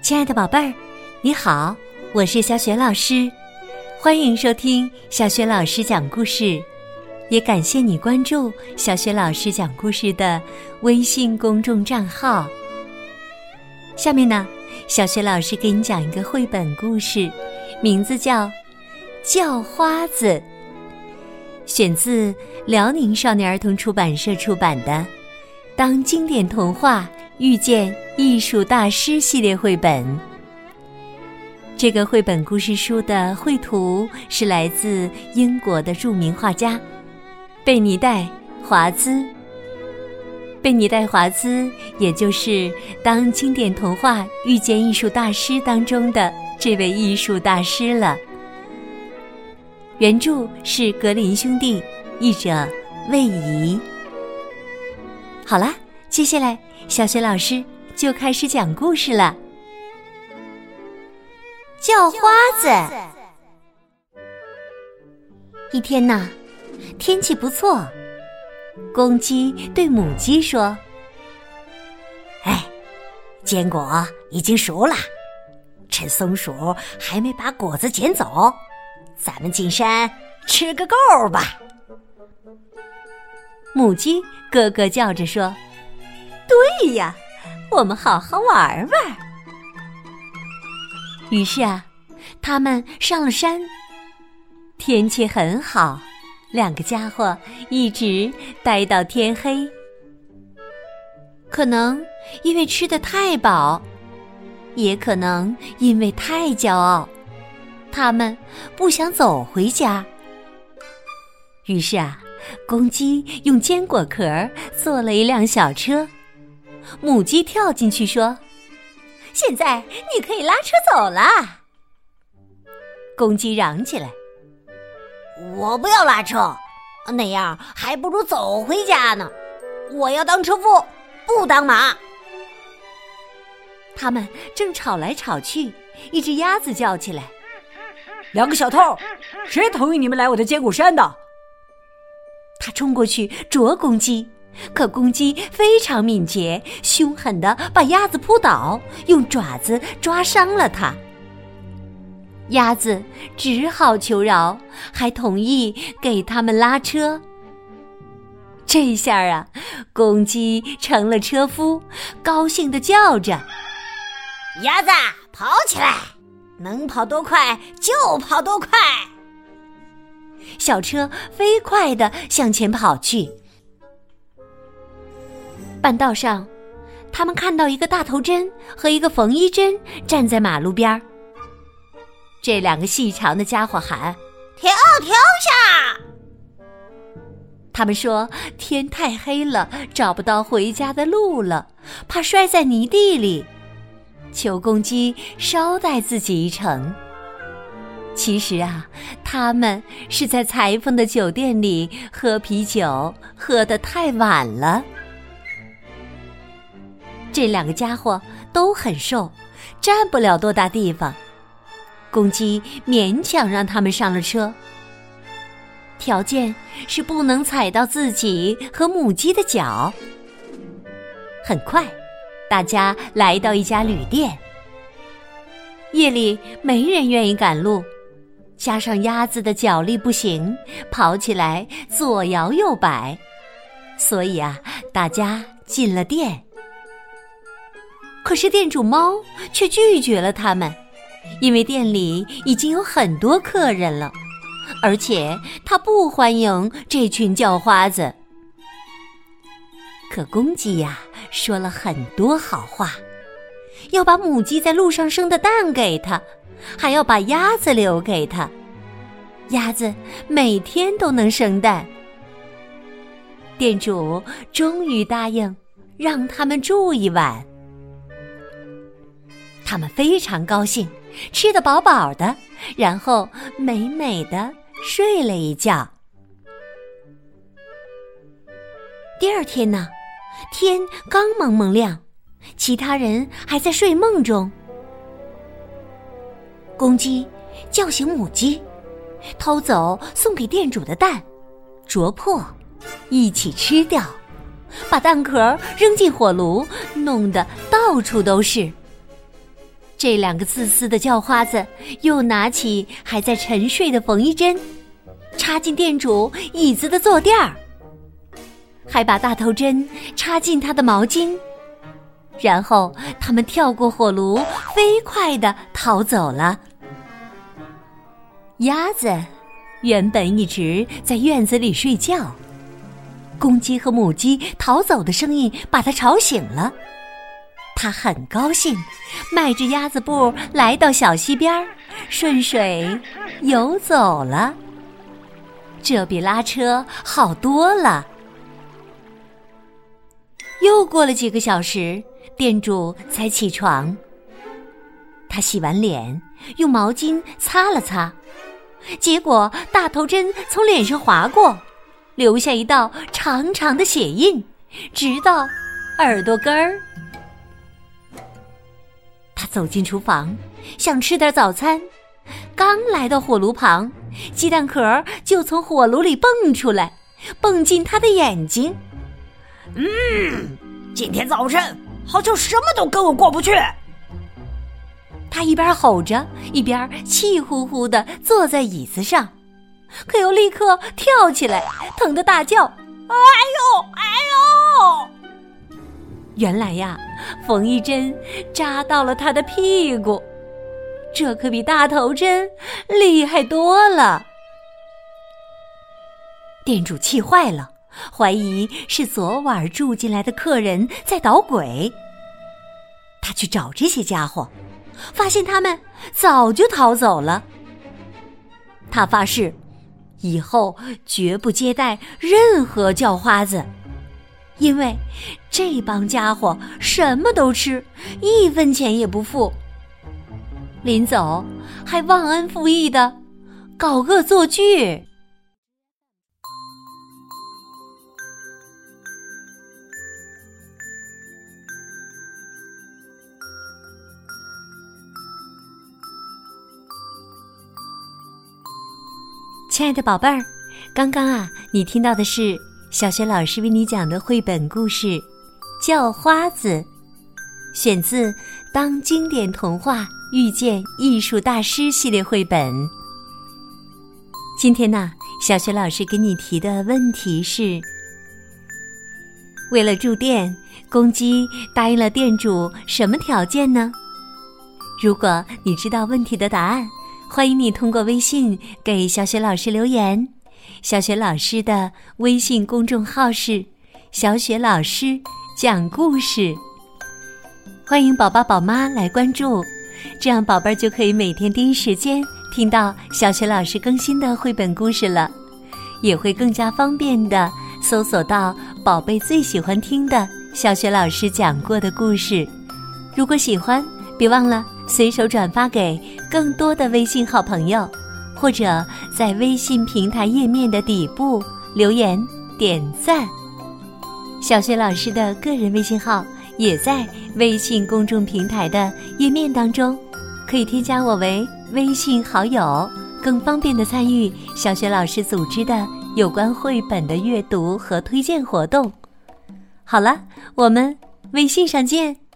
亲爱的宝贝儿，你好，我是小雪老师，欢迎收听小雪老师讲故事，也感谢你关注小雪老师讲故事的微信公众账号。下面呢，小雪老师给你讲一个绘本故事，名字叫《叫花子》，选自辽宁少年儿童出版社出版的《当经典童话》。遇见艺术大师系列绘本，这个绘本故事书的绘图是来自英国的著名画家贝尼戴华兹。贝尼戴华兹，也就是《当经典童话遇见艺术大师》当中的这位艺术大师了。原著是格林兄弟，译者魏怡。好啦，接下来。小雪老师就开始讲故事了。叫花子。一天呐，天气不错，公鸡对母鸡说：“哎，坚果已经熟了，趁松鼠还没把果子捡走，咱们进山吃个够吧。”母鸡咯咯叫着说。对呀，我们好好玩玩。于是啊，他们上了山。天气很好，两个家伙一直待到天黑。可能因为吃的太饱，也可能因为太骄傲，他们不想走回家。于是啊，公鸡用坚果壳做了一辆小车。母鸡跳进去说：“现在你可以拉车走了。”公鸡嚷起来：“我不要拉车，那样还不如走回家呢。我要当车夫，不当马。”他们正吵来吵去，一只鸭子叫起来：“两个小偷，谁同意你们来我的坚果山的？”他冲过去啄公鸡。可公鸡非常敏捷，凶狠的把鸭子扑倒，用爪子抓伤了它。鸭子只好求饶，还同意给他们拉车。这下啊，公鸡成了车夫，高兴的叫着：“鸭子，跑起来！能跑多快就跑多快！”小车飞快的向前跑去。半道上，他们看到一个大头针和一个缝衣针站在马路边儿。这两个细长的家伙喊：“停，停下！”他们说天太黑了，找不到回家的路了，怕摔在泥地里，求公鸡捎带自己一程。其实啊，他们是在裁缝的酒店里喝啤酒，喝得太晚了。这两个家伙都很瘦，占不了多大地方。公鸡勉强让他们上了车，条件是不能踩到自己和母鸡的脚。很快，大家来到一家旅店。夜里没人愿意赶路，加上鸭子的脚力不行，跑起来左摇右摆，所以啊，大家进了店。可是店主猫却拒绝了他们，因为店里已经有很多客人了，而且他不欢迎这群叫花子。可公鸡呀说了很多好话，要把母鸡在路上生的蛋给他，还要把鸭子留给他，鸭子每天都能生蛋。店主终于答应让他们住一晚。他们非常高兴，吃得饱饱的，然后美美的睡了一觉。第二天呢，天刚蒙蒙亮，其他人还在睡梦中。公鸡叫醒母鸡，偷走送给店主的蛋，啄破，一起吃掉，把蛋壳扔进火炉，弄得到处都是。这两个自私的叫花子又拿起还在沉睡的缝衣针，插进店主椅子的坐垫儿，还把大头针插进他的毛巾，然后他们跳过火炉，飞快的逃走了。鸭子原本一直在院子里睡觉，公鸡和母鸡逃走的声音把它吵醒了。他很高兴，迈着鸭子步来到小溪边，顺水游走了。这比拉车好多了。又过了几个小时，店主才起床。他洗完脸，用毛巾擦了擦。结果大头针从脸上划过，留下一道长长的血印，直到耳朵根儿。他走进厨房，想吃点早餐，刚来到火炉旁，鸡蛋壳就从火炉里蹦出来，蹦进他的眼睛。嗯，今天早晨好像什么都跟我过不去。他一边吼着，一边气呼呼的坐在椅子上，可又立刻跳起来，疼得大叫：“哎呦，哎呦！”原来呀，缝衣针扎到了他的屁股，这可比大头针厉害多了。店主气坏了，怀疑是昨晚住进来的客人在捣鬼。他去找这些家伙。发现他们早就逃走了。他发誓，以后绝不接待任何叫花子，因为这帮家伙什么都吃，一分钱也不付。临走还忘恩负义的搞恶作剧。亲爱的宝贝儿，刚刚啊，你听到的是小学老师为你讲的绘本故事《叫花子》，选自《当经典童话遇见艺术大师》系列绘本。今天呢，小学老师给你提的问题是：为了住店，公鸡答应了店主什么条件呢？如果你知道问题的答案。欢迎你通过微信给小雪老师留言。小雪老师的微信公众号是“小雪老师讲故事”，欢迎宝宝宝妈来关注，这样宝贝儿就可以每天第一时间听到小雪老师更新的绘本故事了，也会更加方便的搜索到宝贝最喜欢听的小雪老师讲过的故事。如果喜欢，别忘了。随手转发给更多的微信好朋友，或者在微信平台页面的底部留言点赞。小雪老师的个人微信号也在微信公众平台的页面当中，可以添加我为微信好友，更方便的参与小雪老师组织的有关绘本的阅读和推荐活动。好了，我们微信上见。